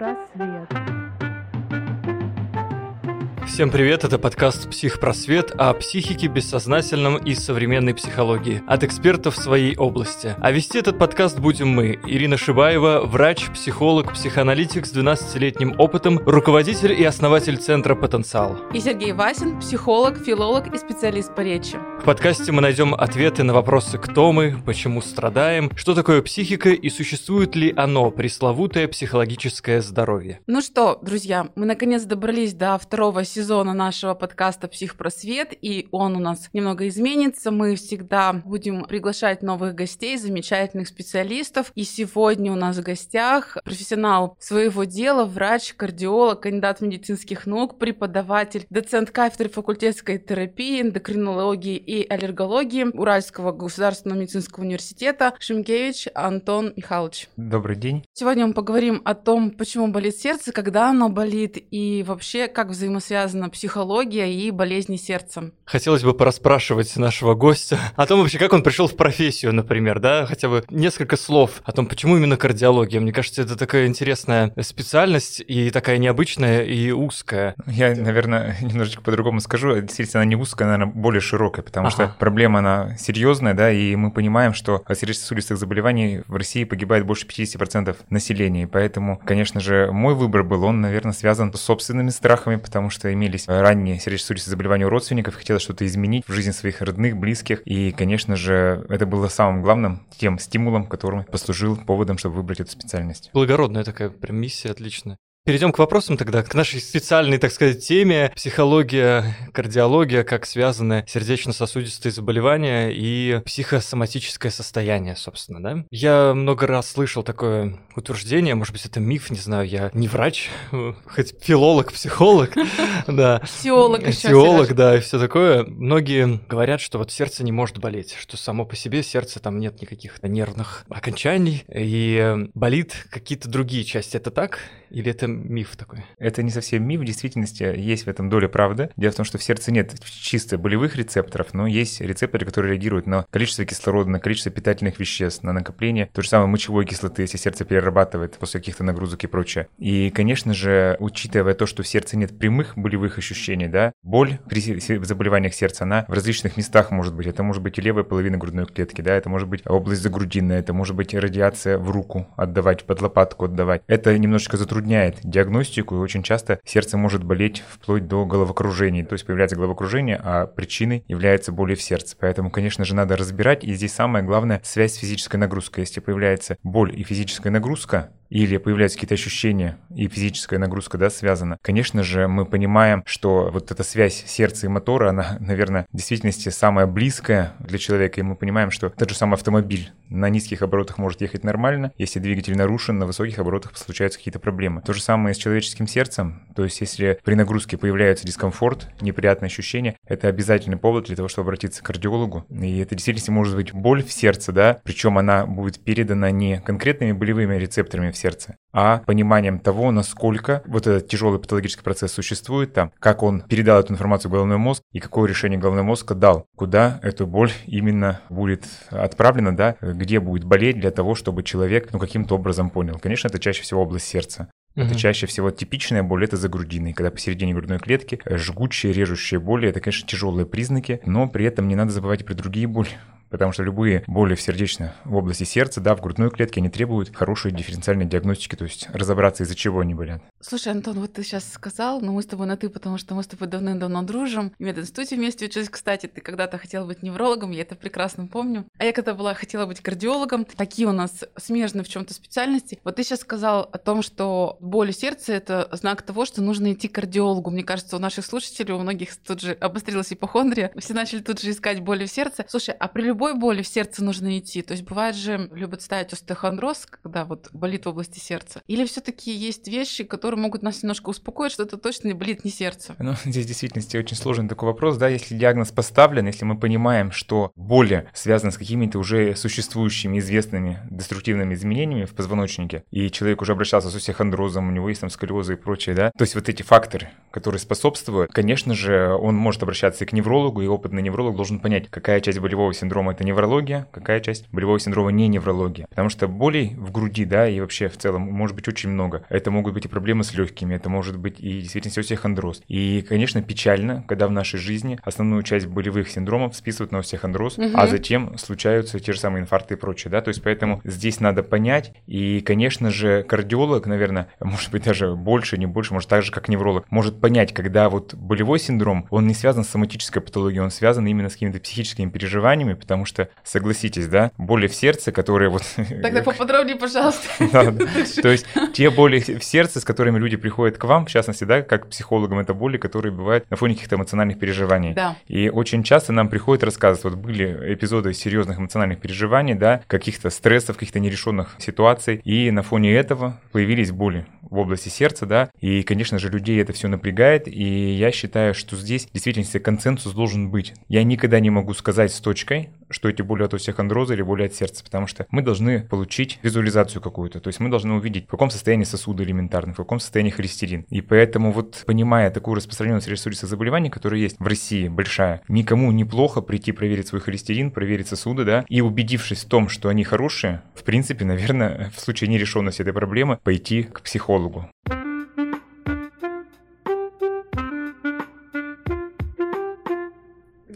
Психпросвет. Всем привет, это подкаст «Психпросвет» о психике, бессознательном и современной психологии от экспертов своей области. А вести этот подкаст будем мы, Ирина Шибаева, врач, психолог, психоаналитик с 12-летним опытом, руководитель и основатель Центра «Потенциал». И Сергей Васин, психолог, филолог и специалист по речи. В подкасте мы найдем ответы на вопросы «Кто мы?», «Почему страдаем?», «Что такое психика?» и существует ли оно, пресловутое психологическое здоровье. Ну что, друзья, мы наконец добрались до второго сезона нашего подкаста «Психпросвет», и он у нас немного изменится. Мы всегда будем приглашать новых гостей, замечательных специалистов. И сегодня у нас в гостях профессионал своего дела, врач, кардиолог, кандидат медицинских наук, преподаватель, доцент кафедры факультетской терапии, эндокринологии и аллергологии Уральского государственного медицинского университета Шимкевич Антон Михайлович. Добрый день. Сегодня мы поговорим о том, почему болит сердце, когда оно болит и вообще как взаимосвязана психология и болезни сердца. Хотелось бы порасспрашивать нашего гостя о том вообще, как он пришел в профессию, например, да, хотя бы несколько слов о том, почему именно кардиология. Мне кажется, это такая интересная специальность и такая необычная и узкая. Я, наверное, немножечко по-другому скажу. Действительно, она не узкая, она, наверное, более широкая, потому Ага. что проблема, она серьезная, да, и мы понимаем, что от сердечно-сосудистых заболеваний в России погибает больше 50% населения, и поэтому, конечно же, мой выбор был, он, наверное, связан с собственными страхами, потому что имелись ранние сердечно-сосудистые заболевания у родственников, хотелось что-то изменить в жизни своих родных, близких, и, конечно же, это было самым главным тем стимулом, которым послужил поводом, чтобы выбрать эту специальность. Благородная такая прям миссия, отлично. Перейдем к вопросам тогда, к нашей специальной, так сказать, теме. Психология, кардиология, как связаны сердечно-сосудистые заболевания и психосоматическое состояние, собственно, да? Я много раз слышал такое утверждение, может быть, это миф, не знаю, я не врач, хоть филолог, психолог, да. Теолог еще. Теолог, да, и все такое. Многие говорят, что вот сердце не может болеть, что само по себе сердце там нет никаких нервных окончаний, и болит какие-то другие части. Это так? Или это миф такой? Это не совсем миф, в действительности есть в этом доля правды. Дело в том, что в сердце нет чисто болевых рецепторов, но есть рецепторы, которые реагируют на количество кислорода, на количество питательных веществ, на накопление той же самой мочевой кислоты, если сердце перерабатывает после каких-то нагрузок и прочее. И, конечно же, учитывая то, что в сердце нет прямых болевых ощущений, да, боль при заболеваниях сердца, она в различных местах может быть. Это может быть и левая половина грудной клетки, да, это может быть область загрудинная, это может быть радиация в руку отдавать, под лопатку отдавать. Это немножечко затрудняет диагностику, и очень часто сердце может болеть вплоть до головокружения. То есть появляется головокружение, а причиной является боли в сердце. Поэтому, конечно же, надо разбирать. И здесь самое главное – связь с физической нагрузкой. Если появляется боль и физическая нагрузка, или появляются какие-то ощущения, и физическая нагрузка, да, связана, конечно же, мы понимаем, что вот эта связь сердца и мотора, она, наверное, в действительности самая близкая для человека, и мы понимаем, что тот же самый автомобиль на низких оборотах может ехать нормально, если двигатель нарушен, на высоких оборотах случаются какие-то проблемы. То же самое с человеческим сердцем, то есть если при нагрузке появляется дискомфорт, неприятные ощущения, это обязательный повод для того, чтобы обратиться к кардиологу. И это действительно может быть боль в сердце, да, причем она будет передана не конкретными болевыми рецепторами в сердце, а пониманием того, насколько вот этот тяжелый патологический процесс существует там, как он передал эту информацию в головной мозг и какое решение головной мозг дал, куда эту боль именно будет отправлена, да, где будет болеть для того, чтобы человек, ну, каким-то образом понял. Конечно, это чаще всего область сердца. Это Мгм. чаще всего типичная боль, это за грудиной, когда посередине грудной клетки жгучие, режущие боли, это, конечно, тяжелые признаки, но при этом не надо забывать и про другие боли. Потому что любые боли в сердечной в области сердца, да, в грудной клетке, они требуют хорошей дифференциальной диагностики, то есть разобраться, из-за чего они болят. Слушай, Антон, вот ты сейчас сказал, но мы с тобой на ты, потому что мы с тобой давным-давно дружим. В мединституте вместе учились. Кстати, ты когда-то хотела быть неврологом, я это прекрасно помню. А я когда была, хотела быть кардиологом. Такие у нас смежные в чем то специальности. Вот ты сейчас сказал о том, что боль в сердце — это знак того, что нужно идти к кардиологу. Мне кажется, у наших слушателей, у многих тут же обострилась ипохондрия. Все начали тут же искать боли в сердце. Слушай, а при любой боли в сердце нужно идти? То есть бывает же, любят ставить остеохондроз, когда вот болит в области сердца. Или все таки есть вещи, которые которые могут нас немножко успокоить, что это точно не болит не сердце. Ну, здесь в действительности очень сложный такой вопрос, да, если диагноз поставлен, если мы понимаем, что боли связаны с какими-то уже существующими, известными деструктивными изменениями в позвоночнике, и человек уже обращался с остеохондрозом, у него есть там сколиозы и прочее, да, то есть вот эти факторы, которые способствуют, конечно же, он может обращаться и к неврологу, и опытный невролог должен понять, какая часть болевого синдрома это неврология, какая часть болевого синдрома не неврология, потому что болей в груди, да, и вообще в целом может быть очень много. Это могут быть и проблемы с легкими, это может быть и действительно остеохондроз. И, конечно, печально, когда в нашей жизни основную часть болевых синдромов списывают на остеохондроз, угу. а затем случаются те же самые инфаркты и прочее, да, то есть поэтому здесь надо понять, и, конечно же, кардиолог, наверное, может быть даже больше, не больше, может так же, как невролог, может понять, когда вот болевой синдром, он не связан с соматической патологией, он связан именно с какими-то психическими переживаниями, потому что, согласитесь, да, боли в сердце, которые вот... Тогда поподробнее, пожалуйста. То есть те боли в сердце, с которыми люди приходят к вам, в частности, да, как психологам, это боли, которые бывают на фоне каких-то эмоциональных переживаний. Да. И очень часто нам приходят рассказывать, вот были эпизоды серьезных эмоциональных переживаний, да, каких-то стрессов, каких-то нерешенных ситуаций, и на фоне этого появились боли в области сердца, да, и, конечно же, людей это все напрягает, и я считаю, что здесь действительно консенсус должен быть. Я никогда не могу сказать с точкой, что эти боли от остеохондроза или боли от сердца, потому что мы должны получить визуализацию какую-то, то есть мы должны увидеть, в каком состоянии сосуды элементарно, в каком состоянии холестерин. И поэтому вот понимая такую распространенность ресурсных заболеваний, которые есть в России большая, никому неплохо прийти проверить свой холестерин, проверить сосуды, да, и убедившись в том, что они хорошие, в принципе, наверное, в случае нерешенности этой проблемы пойти к психологу. психологу.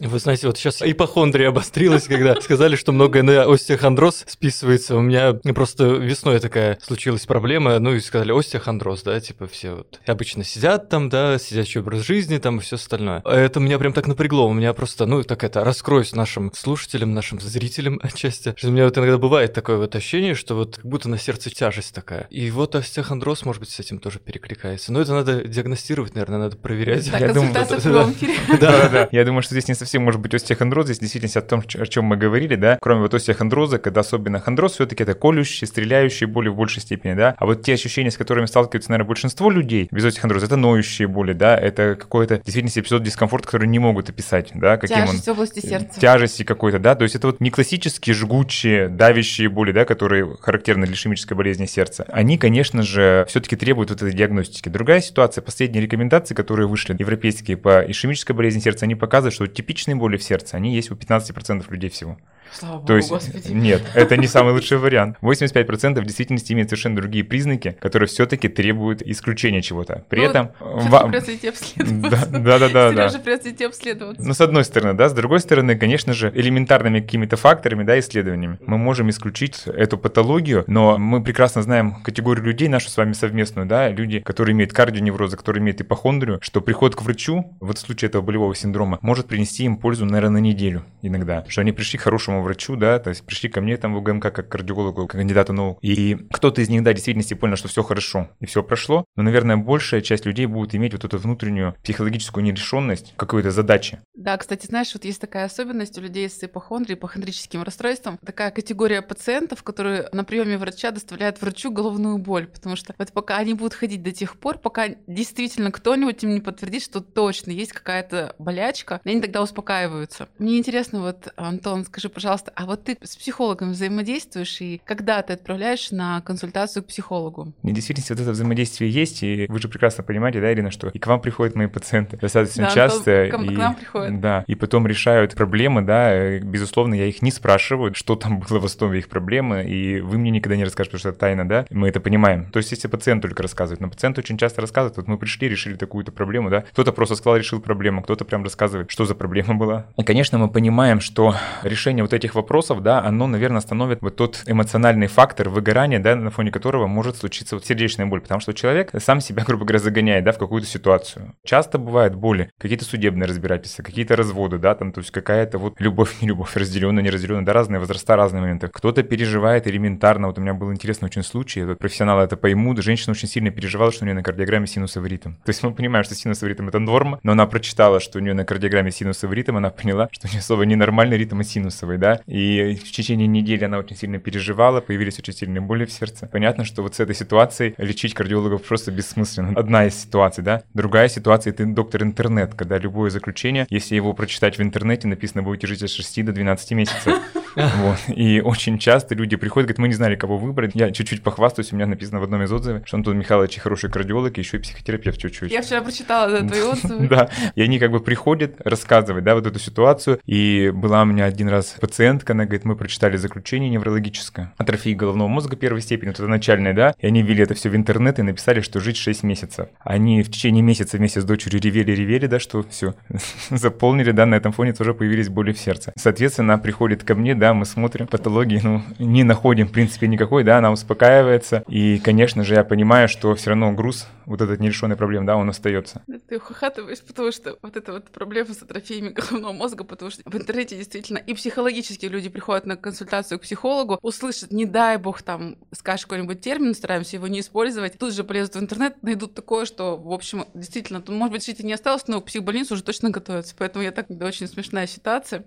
Вы знаете, вот сейчас ипохондрия обострилась, когда сказали, что многое на остеохондроз списывается. У меня просто весной такая случилась проблема, ну и сказали остеохондроз, да, типа все вот обычно сидят там, да, сидячий образ жизни там и все остальное. Это меня прям так напрягло, у меня просто, ну так это, раскроюсь нашим слушателям, нашим зрителям отчасти, что у меня вот иногда бывает такое вот ощущение, что вот как будто на сердце тяжесть такая. И вот остеохондроз, может быть, с этим тоже перекликается. Но это надо диагностировать, наверное, надо проверять. Так, консультация в эфире. Да, да. Я думаю, что здесь не совсем совсем может быть остеохондроз, здесь действительно о том, о чем мы говорили, да, кроме вот остеохондроза, когда особенно хондроз, все-таки это колющие, стреляющие боли в большей степени, да, а вот те ощущения, с которыми сталкиваются, наверное, большинство людей без остеохондроза, это ноющие боли, да, это какой-то действительно эпизод дискомфорта, который не могут описать, да, каким Тяжесть он... в области сердца. Тяжести какой-то, да, то есть это вот не классические жгучие, давящие боли, да, которые характерны для ишемической болезни сердца. Они, конечно же, все-таки требуют вот этой диагностики. Другая ситуация, последние рекомендации, которые вышли, европейские по ишемической болезни сердца, они показывают, что типичные боли в сердце, они есть у 15% людей всего. Слава Богу, То есть, Господи. нет, это не самый лучший вариант. 85% в действительности имеют совершенно другие признаки, которые все-таки требуют исключения чего-то. При Ну, этом... Всё-таки ва- придётся идти обследоваться. Да, да, да, да, да. Серёже придётся идти обследоваться. Ну, с одной стороны, да, с другой стороны, конечно же, элементарными какими-то факторами, да, исследованиями мы можем исключить эту патологию, но мы прекрасно знаем категорию людей, нашу с вами совместную, да, люди, которые имеют кардионеврозы, которые имеют ипохондрию, что приход к врачу, вот в случае этого болевого синдрома, может принести им пользу, наверное, на неделю иногда, что они пришли к хорошему врачу, да, то есть пришли ко мне там в УГМК как кардиологу, как кандидату наук, и кто-то из них, да, действительно понял, что все хорошо, и все прошло, но, наверное, большая часть людей будет иметь вот эту внутреннюю психологическую нерешенность какой-то задачи, Да, кстати, знаешь, вот есть такая особенность у людей с ипохондрией, ипохондрическим расстройством, такая категория пациентов, которые на приеме врача доставляют врачу головную боль, потому что вот пока они будут ходить до тех пор, пока действительно кто-нибудь им не подтвердит, что точно есть какая-то болячка, они тогда успокаиваются. Мне интересно, вот, Антон, скажи, пожалуйста, а вот ты с психологом взаимодействуешь, и когда ты отправляешь на консультацию к психологу? И действительно, вот это взаимодействие есть, и вы же прекрасно понимаете, да, Ирина, что и к вам приходят мои пациенты достаточно Да, часто. Антон, к- и, к нам приходят. Да, и потом решают проблемы, да, э, безусловно, я их не спрашиваю, что там было в основе их проблемы, и вы мне никогда не расскажете, потому что это тайна, да, мы это понимаем. То есть, если пациент только рассказывает, но пациент очень часто рассказывает, вот мы пришли, решили такую-то проблему, да, кто-то просто сказал, решил проблему, кто-то прям рассказывает, что за проблема была. И, конечно, мы понимаем, что решение вот этих вопросов, да, оно, наверное, остановит вот тот эмоциональный фактор выгорания, да, на фоне которого может случиться вот сердечная боль, потому что человек сам себя, грубо говоря, загоняет, да, в какую-то ситуацию. Часто бывают боли, какие-то судебные разбирательства, какие-то разводы, да, там, то есть какая-то вот любовь, не любовь, разделенная, не разделенная, да, разные возраста, разные моменты. Кто-то переживает элементарно, вот у меня был интересный очень случай, вот профессионалы это поймут, женщина очень сильно переживала, что у нее на кардиограмме синусовый ритм. То есть мы понимаем, что синусовый ритм это норма, но она прочитала, что у нее на кардиограмме синусовый ритм, она поняла, что у нее слово не нормальный ритм, а синусовый, да, и в течение недели она очень сильно переживала, появились очень сильные боли в сердце. Понятно, что вот с этой ситуацией лечить кардиологов просто бессмысленно. Одна из ситуаций, да. Другая ситуация — это доктор интернет, когда любое заключение, если его прочитать в интернете, написано, будете жить от 6 до 12 месяцев. Вот. И очень часто люди приходят, говорят, мы не знали, кого выбрать. Я чуть-чуть похвастаюсь, у меня написано в одном из отзывов, что Антон Михайлович хороший кардиолог и еще и психотерапевт чуть-чуть. Я вчера прочитала да, твои отзывы. Да, и они как бы приходят рассказывать, да, вот эту ситуацию. И была у меня один раз пациентка, она говорит, мы прочитали заключение неврологическое. Атрофия головного мозга первой степени, вот это начальная, да, и они ввели это все в интернет и написали, что жить 6 месяцев. Они в течение месяца вместе с дочерью ревели-ревели, да, что все, заполнили, да, на этом фоне тоже появились боли в сердце. Соответственно, она приходит ко мне, да, мы смотрим патологии, ну, не находим, в принципе, никакой, да, она успокаивается. И, конечно же, я понимаю, что все равно груз, вот этот нерешенный проблем, да, он остается. Ты ухахатываешь, потому что вот эта вот проблема с атрофиями головного мозга, потому что в интернете действительно и психологически люди приходят на консультацию к психологу, услышат, не дай бог, там, скажешь какой-нибудь термин, стараемся его не использовать, тут же полезут в интернет, найдут такое, что, в общем, действительно, может быть, жить не осталось, но к психбольницу уже точно готовятся. Поэтому я так, это очень смешная ситуация.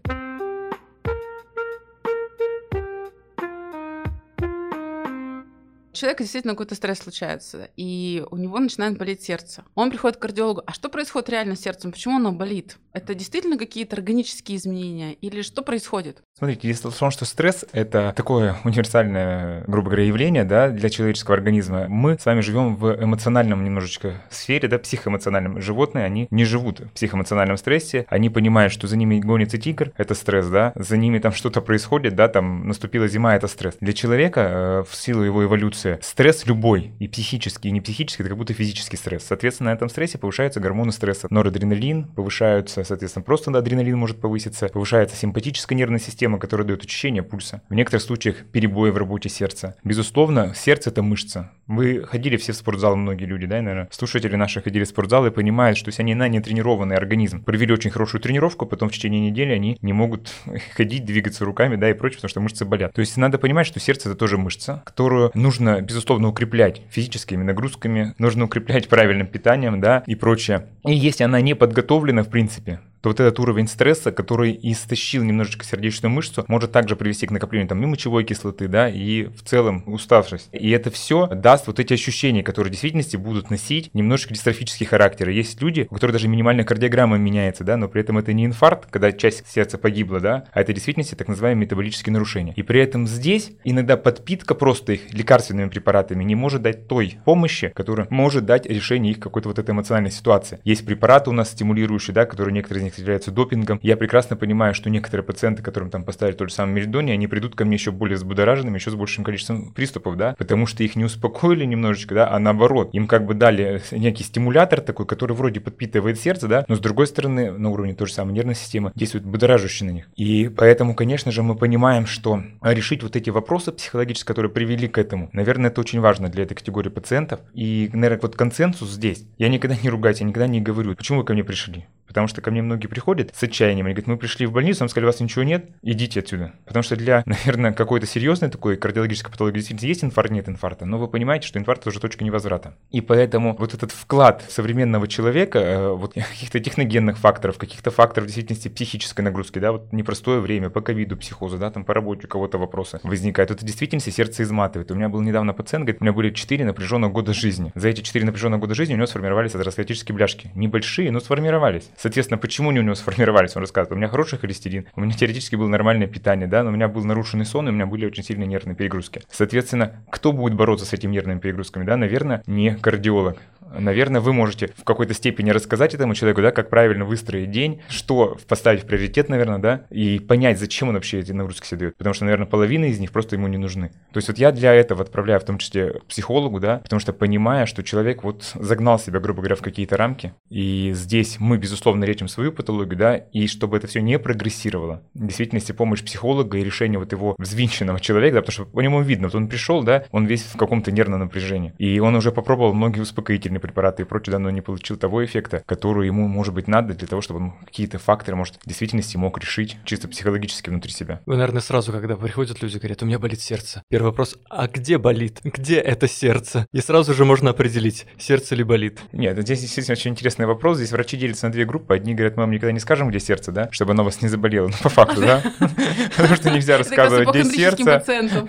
Человека действительно какой-то стресс случается, и у него начинает болеть сердце. Он приходит к кардиологу. А что происходит реально с сердцем? Почему оно болит? Это действительно какие-то органические изменения? Или что происходит? Смотрите, если том, что стресс — это такое универсальное, грубо говоря, явление да, для человеческого организма, мы с вами живем в эмоциональном немножечко сфере, да, психоэмоциональном. Животные, они не живут в психоэмоциональном стрессе, они понимают, что за ними гонится тигр, это стресс, да, за ними там что-то происходит, да, там наступила зима, это стресс. Для человека э, в силу его эволюции стресс любой, и психический, и не психический, это как будто физический стресс. Соответственно, на этом стрессе повышаются гормоны стресса, норадреналин, повышаются, соответственно, просто адреналин может повыситься, повышается симпатическая нервная система, которая дает ощущение пульса. В некоторых случаях перебои в работе сердца. Безусловно, сердце — это мышца. Вы ходили все в спортзал, многие люди, да, наверное, слушатели наши ходили в спортзал и понимают, что если они на нетренированный организм провели очень хорошую тренировку, потом в течение недели они не могут ходить, двигаться руками, да, и прочее, потому что мышцы болят. То есть надо понимать, что сердце — это тоже мышца, которую нужно, безусловно, укреплять физическими нагрузками, нужно укреплять правильным питанием, да, и прочее. И если она не подготовлена, в принципе, то вот этот уровень стресса, который истощил немножечко сердечную мышцу, может также привести к накоплению там и мочевой кислоты, да, и в целом уставшесть. И это все даст вот эти ощущения, которые в действительности будут носить немножечко дистрофический характер. Есть люди, у которых даже минимальная кардиограмма меняется, да, но при этом это не инфаркт, когда часть сердца погибла, да, а это в действительности так называемые метаболические нарушения. И при этом здесь иногда подпитка просто их лекарственными препаратами не может дать той помощи, которая может дать решение их какой-то вот этой эмоциональной ситуации. Есть препараты у нас стимулирующие, да, которые некоторые них являются допингом. Я прекрасно понимаю, что некоторые пациенты, которым там поставили тот же самый меридоний, они придут ко мне еще более взбудораженными, еще с большим количеством приступов, да, потому что их не успокоили немножечко, да, а наоборот, им как бы дали некий стимулятор такой, который вроде подпитывает сердце, да, но с другой стороны, на уровне той же самой нервной системы действует будоражащий на них. И поэтому, конечно же, мы понимаем, что решить вот эти вопросы психологические, которые привели к этому, наверное, это очень важно для этой категории пациентов. И, наверное, вот консенсус здесь. Я никогда не ругаюсь, я никогда не говорю, почему вы ко мне пришли. Потому что ко мне многие приходят с отчаянием. Они говорят, мы пришли в больницу, нам сказали, у вас ничего нет, идите отсюда. Потому что для, наверное, какой-то серьезной такой кардиологической патологии действительно есть инфаркт, нет инфаркта. Но вы понимаете, что инфаркт уже точка невозврата. И поэтому вот этот вклад современного человека, э, вот каких-то техногенных факторов, каких-то факторов в действительности психической нагрузки, да, вот непростое время по ковиду, психозу, да, там по работе у кого-то вопросы возникают. Это действительно сердце изматывает. У меня был недавно пациент, говорит, у меня были 4 напряженных года жизни. За эти 4 напряженных года жизни у него сформировались атеросклеротические бляшки. Небольшие, но сформировались. Соответственно, почему они у него сформировались? Он рассказывает, у меня хороший холестерин, у меня теоретически было нормальное питание, да, но у меня был нарушенный сон, и у меня были очень сильные нервные перегрузки. Соответственно, кто будет бороться с этими нервными перегрузками, да, наверное, не кардиолог. Наверное, вы можете в какой-то степени рассказать этому человеку, да, как правильно выстроить день, что поставить в приоритет, наверное, да, и понять, зачем он вообще эти нагрузки себе дает. Потому что, наверное, половина из них просто ему не нужны. То есть вот я для этого отправляю в том числе психологу, да, потому что понимая, что человек вот загнал себя, грубо говоря, в какие-то рамки, и здесь мы, безусловно, лечим свою патологию, да, и чтобы это все не прогрессировало. В действительности помощь психолога и решение вот его взвинченного человека, да, потому что по нему видно, вот он пришел, да, он весь в каком-то нервном напряжении, и он уже попробовал многие успокоительные сложные препараты и прочее, да, но не получил того эффекта, который ему, может быть, надо для того, чтобы он какие-то факторы, может, в действительности мог решить чисто психологически внутри себя. Вы, наверное, сразу, когда приходят люди, говорят, у меня болит сердце. Первый вопрос, а где болит? Где это сердце? И сразу же можно определить, сердце ли болит. Нет, здесь действительно очень интересный вопрос. Здесь врачи делятся на две группы. Одни говорят, мы вам никогда не скажем, где сердце, да, чтобы оно вас не заболело. Ну, по факту, да. Потому что нельзя рассказывать, где сердце.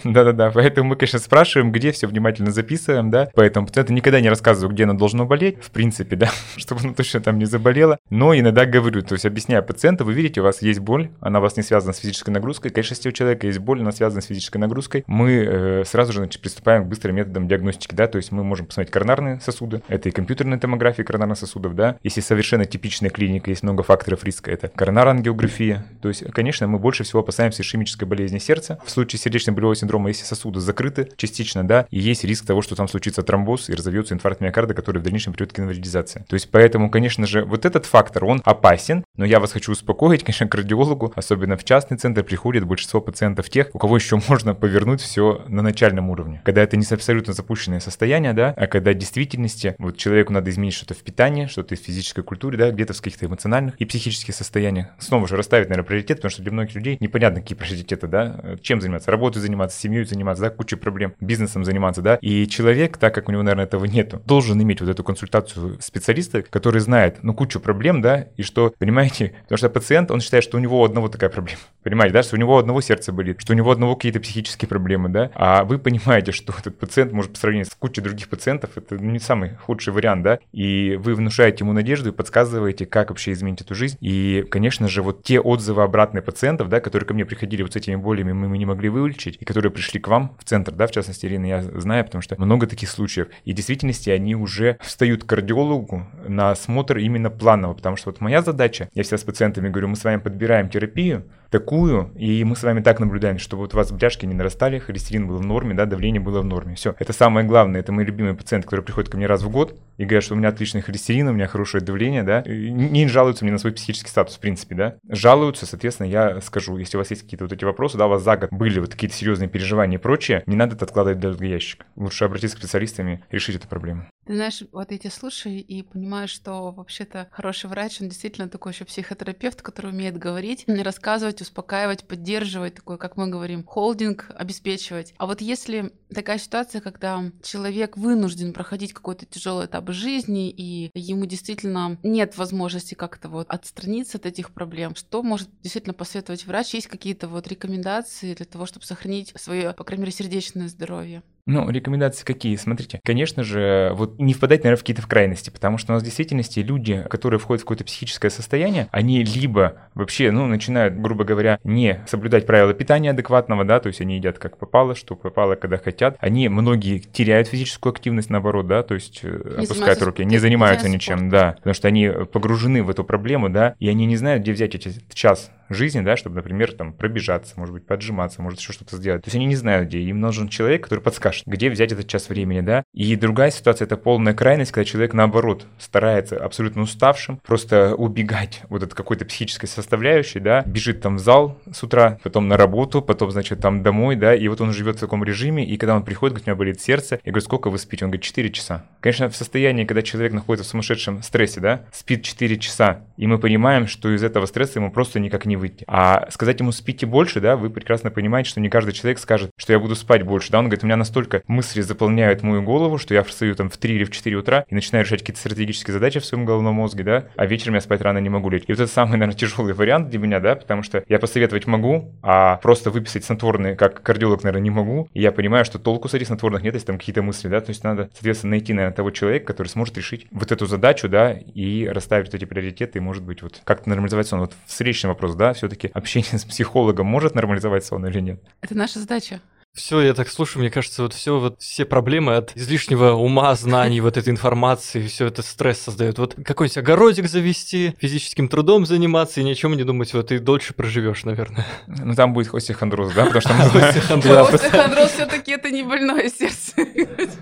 Да-да-да. Поэтому мы, конечно, спрашиваем, где все внимательно записываем, да. Поэтому пациенту никогда не рассказываю, где оно должно болеть, в принципе, да, чтобы оно точно там не заболело. Но иногда говорю, то есть объясняю пациенту, вы видите, у вас есть боль, она у вас не связана с физической нагрузкой. Конечно, если у человека есть боль, она связана с физической нагрузкой, мы э, сразу же значит, приступаем к быстрым методам диагностики, да, то есть мы можем посмотреть коронарные сосуды, это и компьютерная томография коронарных сосудов, да. Если совершенно типичная клиника, есть много факторов риска, это коронарангиография. То есть, конечно, мы больше всего опасаемся ишемической болезни сердца. В случае сердечно-болевого синдрома, если сосуды закрыты частично, да, и есть риск того, что там случится тромбоз и разовьется инфаркт миокарда, который в дальнейшем приведет к инвалидизации. То есть, поэтому, конечно же, вот этот фактор, он опасен, но я вас хочу успокоить, конечно, кардиологу, особенно в частный центр, приходит большинство пациентов тех, у кого еще можно повернуть все на начальном уровне. Когда это не абсолютно запущенное состояние, да, а когда в действительности вот человеку надо изменить что-то в питании, что-то в физической культуре, да, где-то в каких-то эмоциональных и психических состояниях. Снова же расставить, наверное, приоритет, потому что для многих людей непонятно, какие приоритеты, да, чем заниматься, работой заниматься, семьей заниматься, да, кучей проблем, бизнесом заниматься, да, и человек, так как у него, наверное, этого нету, должен иметь вот эту консультацию специалиста, который знает, ну, кучу проблем, да, и что, понимаете, потому что пациент, он считает, что у него одного такая проблема, понимаете, да, что у него одного сердце болит, что у него одного какие-то психические проблемы, да, а вы понимаете, что этот пациент может по сравнению с кучей других пациентов, это не самый худший вариант, да, и вы внушаете ему надежду и подсказываете, как вообще изменить эту жизнь, и, конечно же, вот те отзывы обратные пациентов, да, которые ко мне приходили вот с этими болями, мы не могли вылечить, и которые пришли к вам в центр, да, в частности, Ирина, я знаю, потому что много таких случаев, и в действительности они уже встают к кардиологу на осмотр именно планово, потому что вот моя задача, я всегда с пациентами говорю, мы с вами подбираем терапию, такую, и мы с вами так наблюдаем, чтобы вот у вас бляшки не нарастали, холестерин был в норме, да, давление было в норме. Все, это самое главное, это мои любимые пациенты, которые приходят ко мне раз в год и говорят, что у меня отличный холестерин, у меня хорошее давление, да, не жалуются мне на свой психический статус, в принципе, да. Жалуются, соответственно, я скажу, если у вас есть какие-то вот эти вопросы, да, у вас за год были вот какие-то серьезные переживания и прочее, не надо это откладывать в долгий ящик. Лучше обратиться к специалистам и решить эту проблему. Ты знаешь, вот я тебя слушаю и понимаю, что вообще-то хороший врач, он действительно такой еще психотерапевт, который умеет говорить, рассказывать, успокаивать, поддерживать, такой, как мы говорим, холдинг обеспечивать. А вот если такая ситуация, когда человек вынужден проходить какой-то тяжелый этап жизни, и ему действительно нет возможности как-то вот отстраниться от этих проблем, что может действительно посоветовать врач? Есть какие-то вот рекомендации для того, чтобы сохранить свое, по крайней мере, сердечное здоровье? Ну, рекомендации какие? Смотрите, конечно же, вот не впадать, наверное, в какие-то в крайности, потому что у нас в действительности люди, которые входят в какое-то психическое состояние, они либо вообще, ну, начинают, грубо говоря, не соблюдать правила питания адекватного, да, то есть они едят как попало, что попало, когда хотят. Они, многие теряют физическую активность, наоборот, да, то есть э, не опускают руки, не занимаются ничем, да, потому что они погружены в эту проблему, да, и они не знают, где взять эти час жизни, да, чтобы, например, там пробежаться, может быть, поджиматься, может еще что-то сделать. То есть они не знают, где. Им нужен человек, который подскажет, где взять этот час времени, да. И другая ситуация — это полная крайность, когда человек, наоборот, старается абсолютно уставшим, просто убегать вот от какой-то психической составляющей, да, бежит там в зал с утра, потом на работу, потом, значит, там домой, да, и вот он живет в таком режиме, и когда он приходит, говорит, у меня болит сердце, я говорю, сколько вы спите? Он говорит, 4 часа. Конечно, в состоянии, когда человек находится в сумасшедшем стрессе, да, спит 4 часа, и мы понимаем, что из этого стресса ему просто никак не выйти. А сказать ему спите больше, да, вы прекрасно понимаете, что не каждый человек скажет, что я буду спать больше, да, он говорит, у меня настолько мысли заполняют мою голову, что я встаю там в 3 или в 4 утра и начинаю решать какие-то стратегические задачи в своем головном мозге, да, а вечером я спать рано не могу лечь. И вот это самый, наверное, тяжелый вариант для меня, да, потому что я посоветовать могу, а просто выписать снотворные, как кардиолог, наверное, не могу. И я понимаю, что толку с этих снотворных нет, если там какие-то мысли, да, то есть надо, соответственно, найти, наверное, того человека, который сможет решить вот эту задачу, да, и расставить эти приоритеты, и, может быть, вот как-то нормализовать сон. Вот встречный вопрос, да, все-таки общение с психологом может нормализовать сон или нет? Это наша задача. Все, я так слушаю, мне кажется, вот все вот все проблемы от излишнего ума, знаний, вот этой информации, все это стресс создает. Вот какой-нибудь огородик завести, физическим трудом заниматься и ни о чем не думать, вот и дольше проживешь, наверное. Ну там будет остеохондроз, да, потому что остеохондроз все-таки это не больное сердце.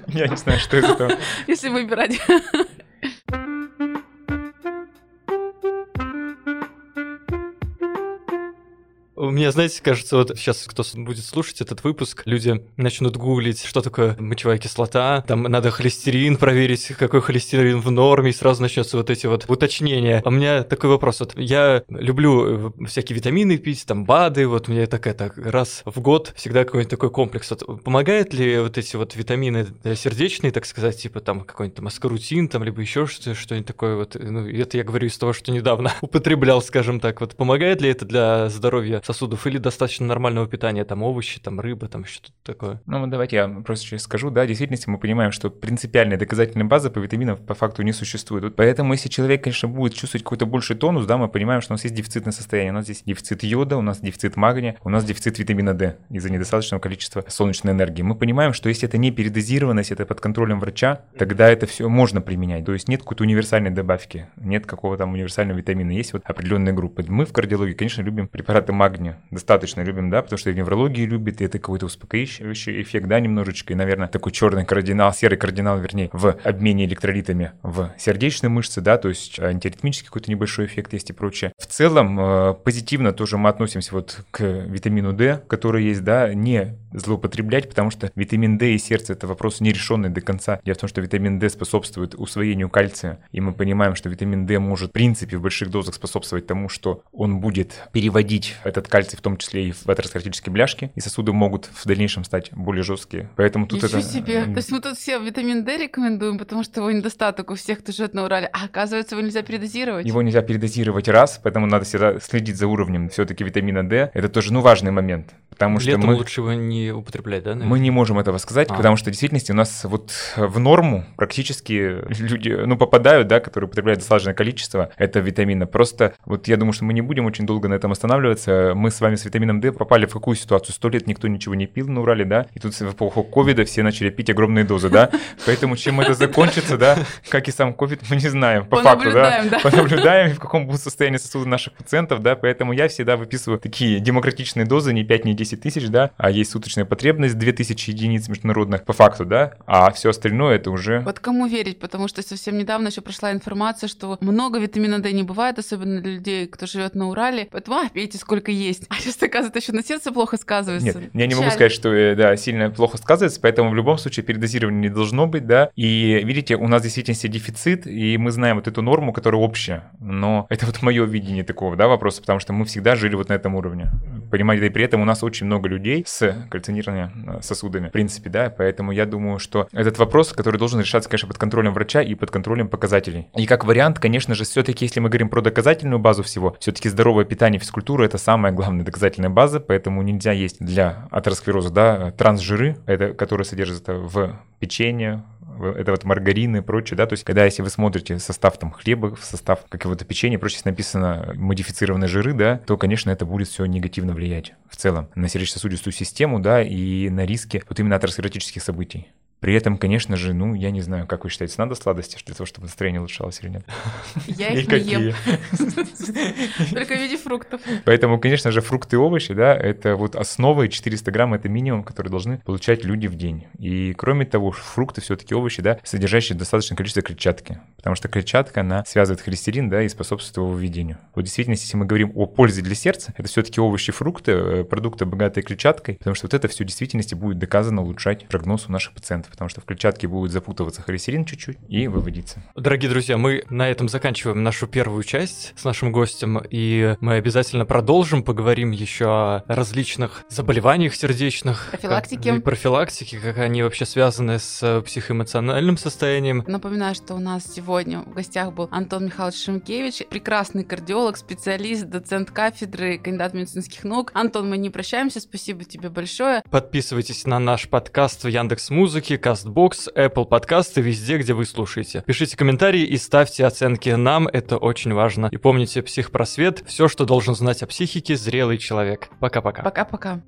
Я не знаю, что это. Если выбирать. У меня, знаете, кажется, вот сейчас кто будет слушать этот выпуск, люди начнут гуглить, что такое мочевая кислота, там надо холестерин проверить, какой холестерин в норме, и сразу начнется вот эти вот уточнения. А у меня такой вопрос, вот я люблю э, всякие витамины пить, там БАДы, вот мне так это раз в год всегда какой-нибудь такой комплекс. Вот, помогает ли вот эти вот витамины сердечные, так сказать, типа там какой-нибудь там аскорутин, там, либо еще что-нибудь такое вот, ну, это я говорю из того, что недавно употреблял, скажем так, вот помогает ли это для здоровья сосудов или достаточно нормального питания, там овощи, там рыба, там что-то такое? Ну, давайте я просто сейчас скажу, да, в действительности мы понимаем, что принципиальной доказательной базы по витаминам по факту не существует. Вот поэтому, если человек, конечно, будет чувствовать какой-то больший тонус, да, мы понимаем, что у нас есть дефицитное состояние. У нас здесь дефицит йода, у нас дефицит магния, у нас дефицит витамина D из-за недостаточного количества солнечной энергии. Мы понимаем, что если это не передозированность, это под контролем врача, тогда это все можно применять. То есть нет какой-то универсальной добавки, нет какого-то там универсального витамина, есть вот определенные группы. Мы в кардиологии, конечно, любим препараты магния, достаточно любим, да, потому что и неврологии любит, и это какой-то успокаивающий эффект, да, немножечко, и, наверное, такой черный кардинал, серый кардинал, вернее, в обмене электролитами в сердечной мышце, да, то есть антиритмический какой-то небольшой эффект есть и прочее. В целом, э, позитивно тоже мы относимся вот к витамину D, который есть, да, не злоупотреблять, потому что витамин D и сердце это вопрос нерешенный до конца. Дело в том, что витамин D способствует усвоению кальция, и мы понимаем, что витамин D может в принципе в больших дозах способствовать тому, что он будет переводить этот кальций в том числе и в атеросклеротические бляшки, и сосуды могут в дальнейшем стать более жесткие. Поэтому тут Ничего это... себе. То есть мы тут все витамин D рекомендуем, потому что его недостаток у всех, кто живет на Урале. А оказывается, его нельзя передозировать. Его нельзя передозировать раз, поэтому надо всегда следить за уровнем все-таки витамина D. Это тоже, ну, важный момент. Потому Летом что мы... лучше его не употреблять, да? наверное? Мы не можем этого сказать, А. потому что в действительности у нас вот в норму практически люди, ну, попадают, да, которые употребляют достаточное количество этого витамина. Просто вот я думаю, что мы не будем очень долго на этом останавливаться. Мы с вами с витамином D попали в какую ситуацию? Сто лет никто ничего не пил на Урале, да, и тут в эпоху ковида все начали пить огромные дозы, да, поэтому чем это закончится, да, как и сам ковид, мы не знаем, по факту, да, Понаблюдаем, да. понаблюдаем, в каком будет состоянии сосуды наших пациентов, да, поэтому я всегда выписываю такие демократичные дозы, не 5, не 10 тысяч, да, а есть суточная потребность 2000 единиц международных по факту, да, а все остальное это уже... Вот кому верить, потому что совсем недавно еще прошла информация, что много витамина D не бывает, особенно для людей, кто живет на Урале. Поэтому, а, пейте сколько есть. А сейчас, оказывается, еще на сердце плохо сказывается. Нет, я не могу сказать, что э, да, сильно плохо сказывается, поэтому в любом случае передозирования не должно быть, да. И видите, у нас действительно дефицит, и мы знаем вот эту норму, которая общая. Но это вот мое видение такого, да, вопроса, потому что мы всегда жили вот на этом уровне. Понимаете, и при этом у нас очень много людей с кальцинированными э, сосудами, в принципе, да, поэтому я думаю, что этот вопрос, который должен решаться, конечно, под контролем врача и под контролем показателей. И как вариант, конечно же, все-таки, если мы говорим про доказательную базу всего, все-таки здоровое питание, физкультура это самая главная доказательная база, поэтому нельзя есть для атеросклероза, да, трансжиры, это, которые содержатся в печенье, это вот маргарины и прочее, да, то есть когда если вы смотрите состав там хлеба, в состав какого-то печенья, прочее, если написано модифицированные жиры, да, то, конечно, это будет все негативно влиять в целом на сердечно-сосудистую систему, да, и на риски вот именно атеросклеротических событий. При этом, конечно же, ну, я не знаю, как вы считаете, надо сладости для того, чтобы настроение улучшалось или нет? Я их не ем. Только в виде фруктов. Поэтому, конечно же, фрукты и овощи, да, это вот основа, и 400 грамм это минимум, который должны получать люди в день. И кроме того, фрукты все-таки овощи, да, содержащие достаточное количество клетчатки, потому что клетчатка, она связывает холестерин, да, и способствует его выведению. Вот действительно, если мы говорим о пользе для сердца, это все-таки овощи, фрукты, э, продукты, богатые клетчаткой, потому что вот это все в действительности будет доказано улучшать прогноз у наших пациентов, потому что в клетчатке будет запутываться холестерин чуть-чуть и выводиться. Дорогие друзья, мы на этом заканчиваем нашу первую часть с нашим гостем, и мы обязательно продолжим, поговорим еще о различных заболеваниях сердечных. Профилактике. как- и профилактике, как они вообще связаны с психоэмоциональным состоянием. Напоминаю, что у нас сегодня в гостях был Антон Михайлович Шимкевич, прекрасный кардиолог, специалист, доцент кафедры, кандидат медицинских наук. Антон, мы не прощаемся, спасибо тебе большое. Подписывайтесь на наш подкаст в Яндекс Музыке, Castbox, Apple подкасты, везде, где вы слушаете. Пишите комментарии и ставьте оценки нам, это очень важно. И помните, психпросвет – все, что должен знать о психике зрелый человек. Пока-пока. Пока-пока.